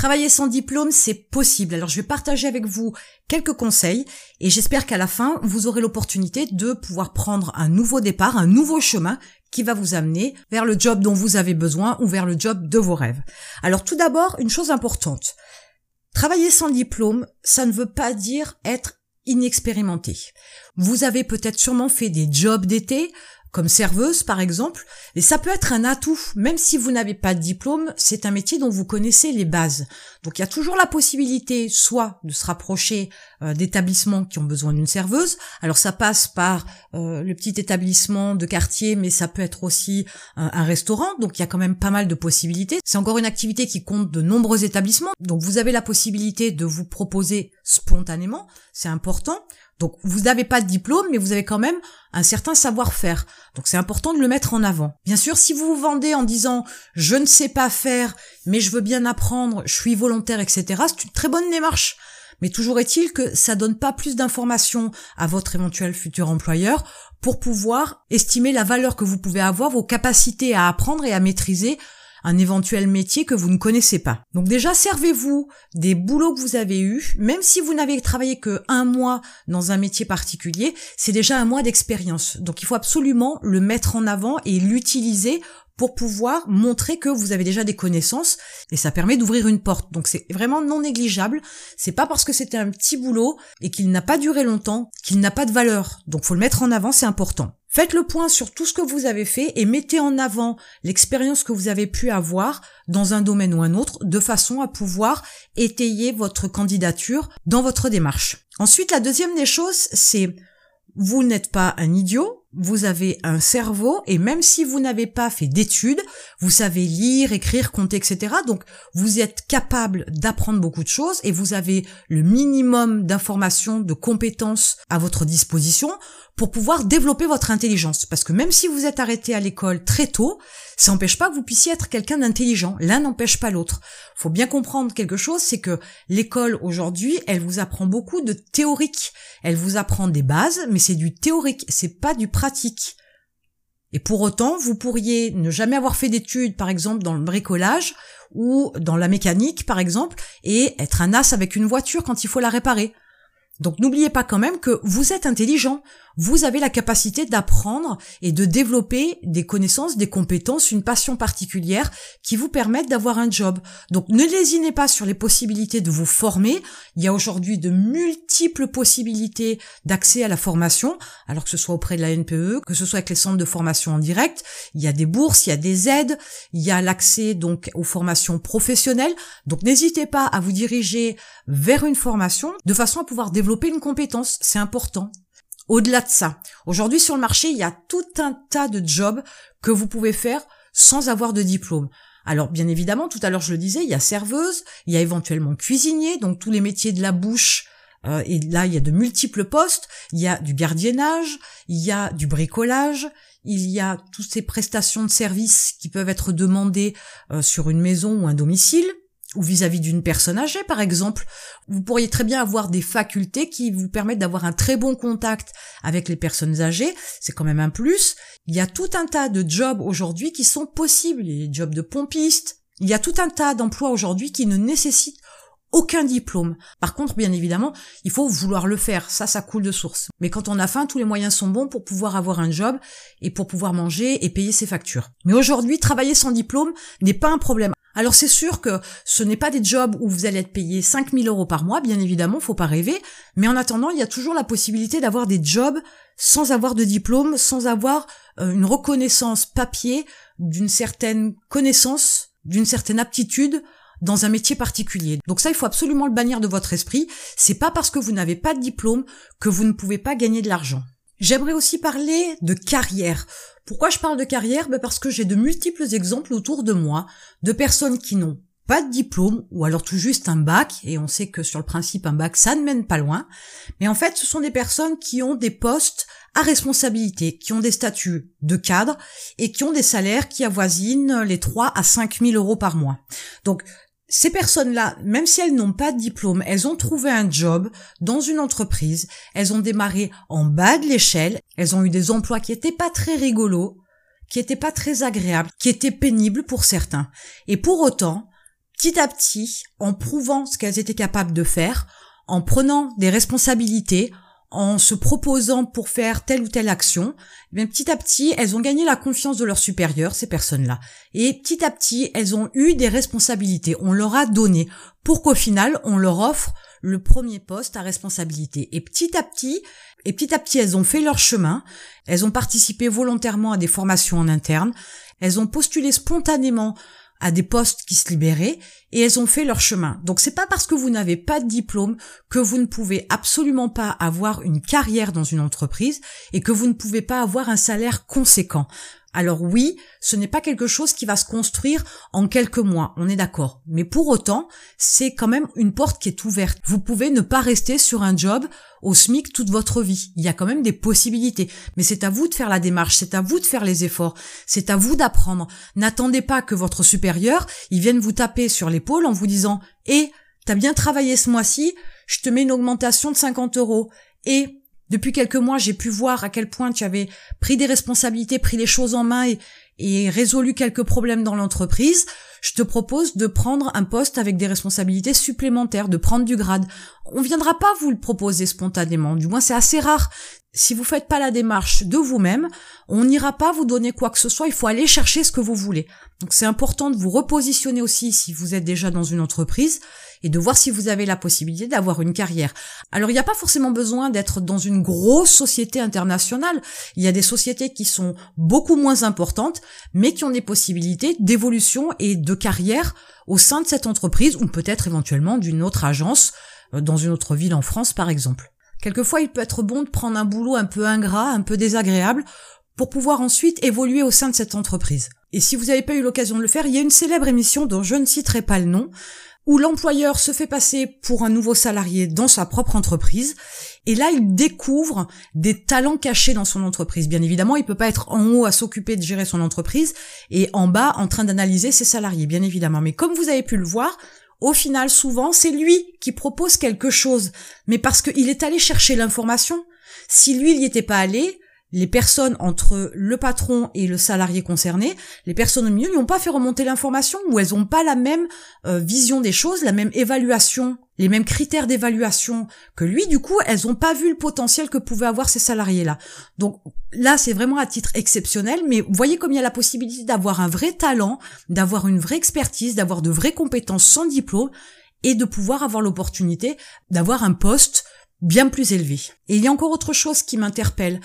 Travailler sans diplôme, c'est possible. Alors je vais partager avec vous quelques conseils et j'espère qu'à la fin, vous aurez l'opportunité de pouvoir prendre un nouveau départ, un nouveau chemin qui va vous amener vers le job dont vous avez besoin ou vers le job de vos rêves. Alors tout d'abord, une chose importante. Travailler sans diplôme, ça ne veut pas dire être inexpérimenté. Vous avez peut-être sûrement fait des jobs d'été, comme serveuse par exemple, et ça peut être un atout, même si vous n'avez pas de diplôme, c'est un métier dont vous connaissez les bases. Donc il y a toujours la possibilité soit de se rapprocher euh, d'établissements qui ont besoin d'une serveuse, alors ça passe par euh, le petit établissement de quartier, mais ça peut être aussi un restaurant, donc il y a quand même pas mal de possibilités. C'est encore une activité qui compte de nombreux établissements, donc vous avez la possibilité de vous proposer spontanément, c'est important. Donc vous n'avez pas de diplôme, mais vous avez quand même un certain savoir-faire. Donc c'est important de le mettre en avant. Bien sûr, si vous vous vendez en disant je ne sais pas faire, mais je veux bien apprendre, je suis volontaire, etc., c'est une très bonne démarche. Mais toujours est-il que ça donne pas plus d'informations à votre éventuel futur employeur pour pouvoir estimer la valeur que vous pouvez avoir, vos capacités à apprendre et à maîtriser un éventuel métier que vous ne connaissez pas. Donc déjà, servez-vous des boulots que vous avez eus, même si vous n'avez travaillé que un mois dans un métier particulier, c'est déjà un mois d'expérience. Donc il faut absolument le mettre en avant et l'utiliser pour pouvoir montrer que vous avez déjà des connaissances et ça permet d'ouvrir une porte. Donc c'est vraiment non négligeable. C'est pas parce que c'était un petit boulot et qu'il n'a pas duré longtemps qu'il n'a pas de valeur. Donc faut le mettre en avant, c'est important. Faites le point sur tout ce que vous avez fait et mettez en avant l'expérience que vous avez pu avoir dans un domaine ou un autre de façon à pouvoir étayer votre candidature dans votre démarche. Ensuite, la deuxième des choses, c'est vous n'êtes pas un idiot, vous avez un cerveau et même si vous n'avez pas fait d'études, vous savez lire, écrire, compter, etc. Donc vous êtes capable d'apprendre beaucoup de choses et vous avez le minimum d'informations, de compétences à votre disposition pour pouvoir développer votre intelligence. Parce que même si vous êtes arrêté à l'école très tôt, ça n'empêche pas que vous puissiez être quelqu'un d'intelligent. L'un n'empêche pas l'autre. Faut bien comprendre quelque chose, c'est que l'école aujourd'hui, elle vous apprend beaucoup de théorique. Elle vous apprend des bases, mais c'est du théorique, c'est pas du pratique. Et pour autant, vous pourriez ne jamais avoir fait d'études, par exemple, dans le bricolage ou dans la mécanique, par exemple, et être un as avec une voiture quand il faut la réparer. Donc n'oubliez pas quand même que vous êtes intelligent, vous avez la capacité d'apprendre et de développer des connaissances, des compétences, une passion particulière qui vous permettent d'avoir un job. Donc ne lésinez pas sur les possibilités de vous former. Il y a aujourd'hui de multiples possibilités d'accès à la formation, alors que ce soit auprès de la NPE, que ce soit avec les centres de formation en direct. Il y a des bourses, il y a des aides, il y a l'accès donc aux formations professionnelles. Donc n'hésitez pas à vous diriger vers une formation de façon à pouvoir développer une compétence. C'est important. Au-delà de ça, aujourd'hui sur le marché, il y a tout un tas de jobs que vous pouvez faire sans avoir de diplôme. Alors bien évidemment, tout à l'heure je le disais, il y a serveuse, il y a éventuellement cuisinier, donc tous les métiers de la bouche. Euh, et là, il y a de multiples postes. Il y a du gardiennage, il y a du bricolage, il y a toutes ces prestations de services qui peuvent être demandées euh, sur une maison ou un domicile ou vis-à-vis d'une personne âgée par exemple. Vous pourriez très bien avoir des facultés qui vous permettent d'avoir un très bon contact avec les personnes âgées, c'est quand même un plus. Il y a tout un tas de jobs aujourd'hui qui sont possibles, les jobs de pompiste. Il y a tout un tas d'emplois aujourd'hui qui ne nécessitent aucun diplôme. Par contre, bien évidemment, il faut vouloir le faire. Ça, ça coule de source. Mais quand on a faim, tous les moyens sont bons pour pouvoir avoir un job et pour pouvoir manger et payer ses factures. Mais aujourd'hui, travailler sans diplôme n'est pas un problème. Alors c'est sûr que ce n'est pas des jobs où vous allez être payé 5000 euros par mois, bien évidemment, faut pas rêver, mais en attendant, il y a toujours la possibilité d'avoir des jobs sans avoir de diplôme, sans avoir euh, une reconnaissance papier d'une certaine connaissance, d'une certaine aptitude dans un métier particulier. Donc ça, il faut absolument le bannir de votre esprit. C'est pas parce que vous n'avez pas de diplôme que vous ne pouvez pas gagner de l'argent. J'aimerais aussi parler de carrière. Pourquoi je parle de carrière? Ben Parce que j'ai de multiples exemples autour de moi de personnes qui n'ont pas de diplôme ou alors tout juste un bac, et on sait que sur le principe un bac ça ne mène pas loin, mais en fait ce sont des personnes qui ont des postes à responsabilité, qui ont des statuts de cadre et qui ont des salaires qui avoisinent les 3 à 5 000 euros par mois. Donc ces personnes-là, même si elles n'ont pas de diplôme, elles ont trouvé un job dans une entreprise, elles ont démarré en bas de l'échelle, elles ont eu des emplois qui étaient pas très rigolos, qui étaient pas très agréables, qui étaient pénibles pour certains. Et pour autant, petit à petit, en prouvant ce qu'elles étaient capables de faire, en prenant des responsabilités, en se proposant pour faire telle ou telle action, eh petit à petit, elles ont gagné la confiance de leurs supérieurs, ces personnes-là. Et petit à petit, elles ont eu des responsabilités. On leur a donné pour qu'au final, on leur offre le premier poste à responsabilité. Et petit à petit, et petit à petit, elles ont fait leur chemin. Elles ont participé volontairement à des formations en interne. Elles ont postulé spontanément à des postes qui se libéraient et elles ont fait leur chemin. Donc c'est pas parce que vous n'avez pas de diplôme que vous ne pouvez absolument pas avoir une carrière dans une entreprise et que vous ne pouvez pas avoir un salaire conséquent. Alors oui, ce n'est pas quelque chose qui va se construire en quelques mois, on est d'accord. Mais pour autant, c'est quand même une porte qui est ouverte. Vous pouvez ne pas rester sur un job au SMIC toute votre vie. Il y a quand même des possibilités. Mais c'est à vous de faire la démarche, c'est à vous de faire les efforts, c'est à vous d'apprendre. N'attendez pas que votre supérieur, il vienne vous taper sur l'épaule en vous disant, eh, t'as bien travaillé ce mois-ci, je te mets une augmentation de 50 euros. Et depuis quelques mois, j'ai pu voir à quel point tu avais pris des responsabilités, pris les choses en main et, résolu quelques problèmes dans l'entreprise. Je te propose de prendre un poste avec des responsabilités supplémentaires, de prendre du grade. On viendra pas vous le proposer spontanément. Du moins, c'est assez rare. Si vous faites pas la démarche de vous-même, on n'ira pas vous donner quoi que ce soit. Il faut aller chercher ce que vous voulez. Donc, c'est important de vous repositionner aussi si vous êtes déjà dans une entreprise et de voir si vous avez la possibilité d'avoir une carrière. Alors il n'y a pas forcément besoin d'être dans une grosse société internationale. Il y a des sociétés qui sont beaucoup moins importantes, mais qui ont des possibilités d'évolution et de carrière au sein de cette entreprise ou peut-être éventuellement d'une autre agence euh, dans une autre ville en France par exemple. Quelquefois, il peut être bon de prendre un boulot un peu ingrat, un peu désagréable, pour pouvoir ensuite évoluer au sein de cette entreprise. Et si vous n'avez pas eu l'occasion de le faire, il y a une célèbre émission dont je ne citerai pas le nom, où l'employeur se fait passer pour un nouveau salarié dans sa propre entreprise, et là il découvre des talents cachés dans son entreprise. Bien évidemment, il peut pas être en haut à s'occuper de gérer son entreprise et en bas en train d'analyser ses salariés, bien évidemment. Mais comme vous avez pu le voir, au final, souvent, c'est lui qui propose quelque chose, mais parce qu'il est allé chercher l'information. Si lui, n'y était pas allé, les personnes entre le patron et le salarié concerné, les personnes au milieu n'ont pas fait remonter l'information ou elles n'ont pas la même euh, vision des choses, la même évaluation, les mêmes critères d'évaluation que lui. Du coup, elles n'ont pas vu le potentiel que pouvaient avoir ces salariés-là. Donc là, c'est vraiment à titre exceptionnel, mais voyez comme il y a la possibilité d'avoir un vrai talent, d'avoir une vraie expertise, d'avoir de vraies compétences sans diplôme et de pouvoir avoir l'opportunité d'avoir un poste bien plus élevé. Et il y a encore autre chose qui m'interpelle.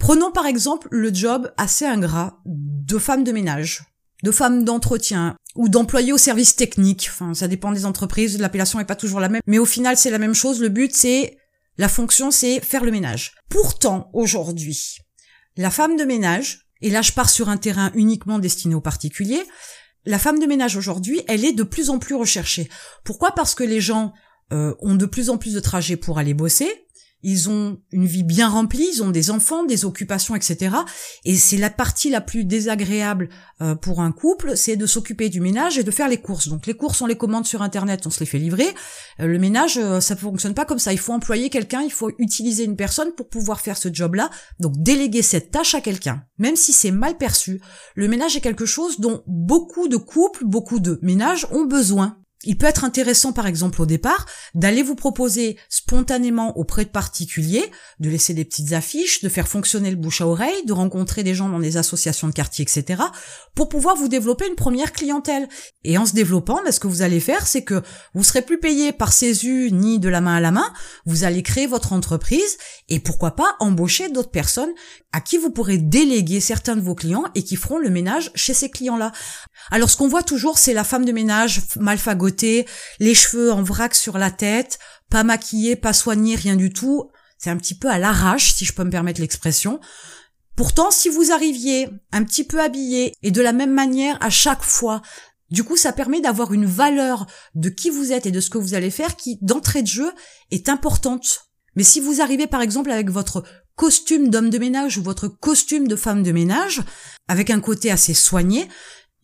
Prenons par exemple le job assez ingrat de femme de ménage, de femme d'entretien ou d'employé au service technique. Enfin, ça dépend des entreprises, l'appellation n'est pas toujours la même, mais au final c'est la même chose. Le but c'est la fonction c'est faire le ménage. Pourtant aujourd'hui, la femme de ménage, et là je pars sur un terrain uniquement destiné aux particuliers, la femme de ménage aujourd'hui, elle est de plus en plus recherchée. Pourquoi? Parce que les gens euh, ont de plus en plus de trajets pour aller bosser, ils ont une vie bien remplie, ils ont des enfants, des occupations, etc. Et c'est la partie la plus désagréable euh, pour un couple, c'est de s'occuper du ménage et de faire les courses. Donc les courses, on les commande sur Internet, on se les fait livrer. Euh, le ménage, euh, ça fonctionne pas comme ça. Il faut employer quelqu'un, il faut utiliser une personne pour pouvoir faire ce job-là. Donc déléguer cette tâche à quelqu'un, même si c'est mal perçu. Le ménage est quelque chose dont beaucoup de couples, beaucoup de ménages ont besoin. Il peut être intéressant, par exemple, au départ, d'aller vous proposer spontanément auprès de particuliers, de laisser des petites affiches, de faire fonctionner le bouche à oreille, de rencontrer des gens dans des associations de quartier, etc., pour pouvoir vous développer une première clientèle. Et en se développant, ben, ce que vous allez faire, c'est que vous serez plus payé par CESU ni de la main à la main, vous allez créer votre entreprise et pourquoi pas embaucher d'autres personnes à qui vous pourrez déléguer certains de vos clients et qui feront le ménage chez ces clients-là. Alors ce qu'on voit toujours, c'est la femme de ménage mal les cheveux en vrac sur la tête, pas maquillée, pas soignée, rien du tout. C'est un petit peu à l'arrache, si je peux me permettre l'expression. Pourtant, si vous arriviez un petit peu habillé et de la même manière à chaque fois, du coup, ça permet d'avoir une valeur de qui vous êtes et de ce que vous allez faire qui, d'entrée de jeu, est importante. Mais si vous arrivez par exemple avec votre costume d'homme de ménage ou votre costume de femme de ménage, avec un côté assez soigné,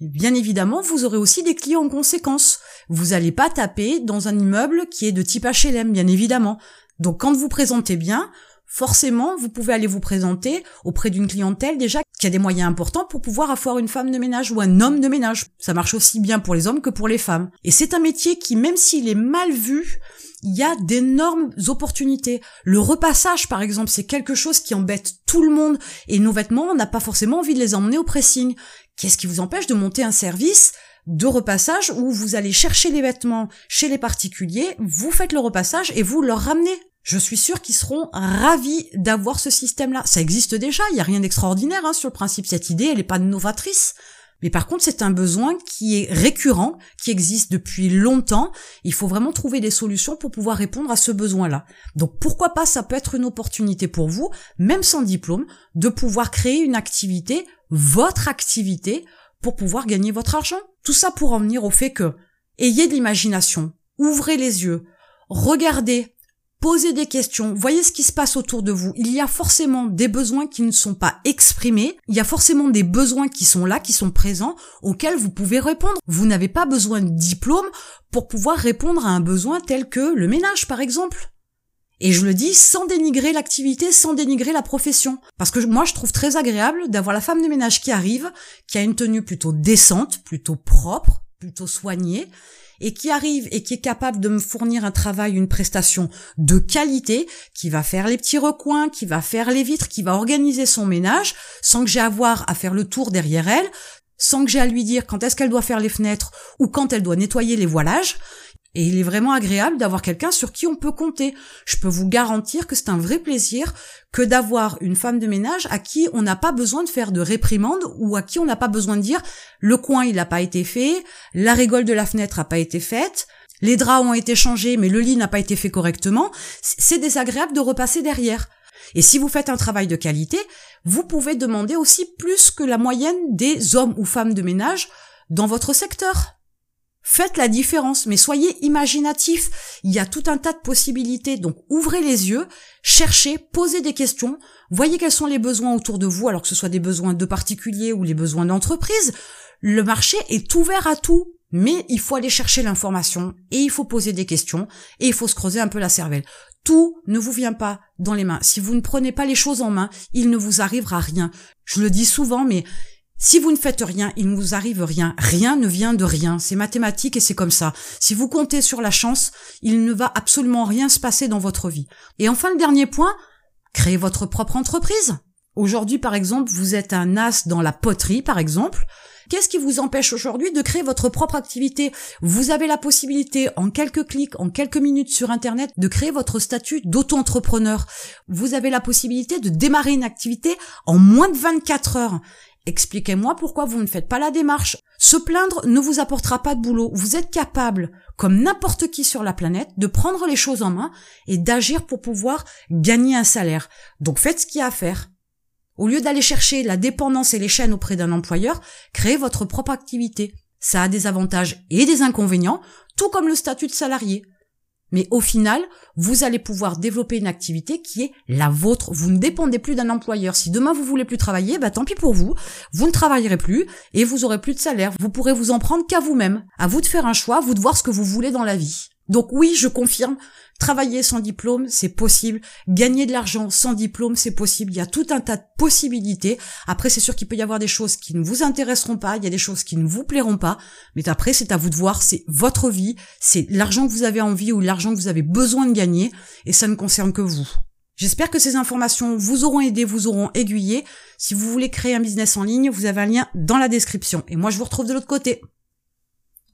bien évidemment, vous aurez aussi des clients en conséquence. Vous n'allez pas taper dans un immeuble qui est de type HLM, bien évidemment. Donc quand vous présentez bien, forcément, vous pouvez aller vous présenter auprès d'une clientèle déjà qui a des moyens importants pour pouvoir avoir une femme de ménage ou un homme de ménage. Ça marche aussi bien pour les hommes que pour les femmes. Et c'est un métier qui, même s'il est mal vu, il y a d'énormes opportunités. Le repassage, par exemple, c'est quelque chose qui embête tout le monde. Et nos vêtements, on n'a pas forcément envie de les emmener au pressing. Qu'est-ce qui vous empêche de monter un service de repassage où vous allez chercher les vêtements chez les particuliers, vous faites le repassage et vous leur ramenez? Je suis sûre qu'ils seront ravis d'avoir ce système-là. Ça existe déjà, il n'y a rien d'extraordinaire hein, sur le principe. Cette idée, elle n'est pas novatrice. Mais par contre, c'est un besoin qui est récurrent, qui existe depuis longtemps. Il faut vraiment trouver des solutions pour pouvoir répondre à ce besoin-là. Donc pourquoi pas, ça peut être une opportunité pour vous, même sans diplôme, de pouvoir créer une activité, votre activité, pour pouvoir gagner votre argent. Tout ça pour en venir au fait que ayez de l'imagination, ouvrez les yeux, regardez posez des questions, voyez ce qui se passe autour de vous. Il y a forcément des besoins qui ne sont pas exprimés, il y a forcément des besoins qui sont là, qui sont présents, auxquels vous pouvez répondre. Vous n'avez pas besoin de diplôme pour pouvoir répondre à un besoin tel que le ménage, par exemple. Et je le dis sans dénigrer l'activité, sans dénigrer la profession. Parce que moi, je trouve très agréable d'avoir la femme de ménage qui arrive, qui a une tenue plutôt décente, plutôt propre, plutôt soignée, et qui arrive et qui est capable de me fournir un travail, une prestation de qualité, qui va faire les petits recoins, qui va faire les vitres, qui va organiser son ménage, sans que j'ai à avoir à faire le tour derrière elle, sans que j'ai à lui dire quand est-ce qu'elle doit faire les fenêtres ou quand elle doit nettoyer les voilages. Et il est vraiment agréable d'avoir quelqu'un sur qui on peut compter. Je peux vous garantir que c'est un vrai plaisir que d'avoir une femme de ménage à qui on n'a pas besoin de faire de réprimande ou à qui on n'a pas besoin de dire le coin il n'a pas été fait, la régole de la fenêtre n'a pas été faite, les draps ont été changés mais le lit n'a pas été fait correctement. C'est désagréable de repasser derrière. Et si vous faites un travail de qualité, vous pouvez demander aussi plus que la moyenne des hommes ou femmes de ménage dans votre secteur. Faites la différence, mais soyez imaginatif. Il y a tout un tas de possibilités, donc ouvrez les yeux, cherchez, posez des questions, voyez quels sont les besoins autour de vous, alors que ce soit des besoins de particuliers ou les besoins d'entreprise. Le marché est ouvert à tout, mais il faut aller chercher l'information et il faut poser des questions et il faut se creuser un peu la cervelle. Tout ne vous vient pas dans les mains. Si vous ne prenez pas les choses en main, il ne vous arrivera rien. Je le dis souvent, mais si vous ne faites rien, il ne vous arrive rien. Rien ne vient de rien. C'est mathématique et c'est comme ça. Si vous comptez sur la chance, il ne va absolument rien se passer dans votre vie. Et enfin, le dernier point, créez votre propre entreprise. Aujourd'hui, par exemple, vous êtes un as dans la poterie, par exemple. Qu'est-ce qui vous empêche aujourd'hui de créer votre propre activité? Vous avez la possibilité, en quelques clics, en quelques minutes sur Internet, de créer votre statut d'auto-entrepreneur. Vous avez la possibilité de démarrer une activité en moins de 24 heures. Expliquez-moi pourquoi vous ne faites pas la démarche. Se plaindre ne vous apportera pas de boulot. Vous êtes capable, comme n'importe qui sur la planète, de prendre les choses en main et d'agir pour pouvoir gagner un salaire. Donc faites ce qu'il y a à faire. Au lieu d'aller chercher la dépendance et les chaînes auprès d'un employeur, créez votre propre activité. Ça a des avantages et des inconvénients, tout comme le statut de salarié. Mais au final, vous allez pouvoir développer une activité qui est la vôtre. Vous ne dépendez plus d'un employeur. Si demain vous voulez plus travailler, bah tant pis pour vous. Vous ne travaillerez plus et vous aurez plus de salaire. Vous pourrez vous en prendre qu'à vous-même. À vous de faire un choix, vous de voir ce que vous voulez dans la vie. Donc oui, je confirme, travailler sans diplôme, c'est possible. Gagner de l'argent sans diplôme, c'est possible. Il y a tout un tas de possibilités. Après, c'est sûr qu'il peut y avoir des choses qui ne vous intéresseront pas, il y a des choses qui ne vous plairont pas. Mais après, c'est à vous de voir, c'est votre vie, c'est l'argent que vous avez envie ou l'argent que vous avez besoin de gagner, et ça ne concerne que vous. J'espère que ces informations vous auront aidé, vous auront aiguillé. Si vous voulez créer un business en ligne, vous avez un lien dans la description. Et moi, je vous retrouve de l'autre côté.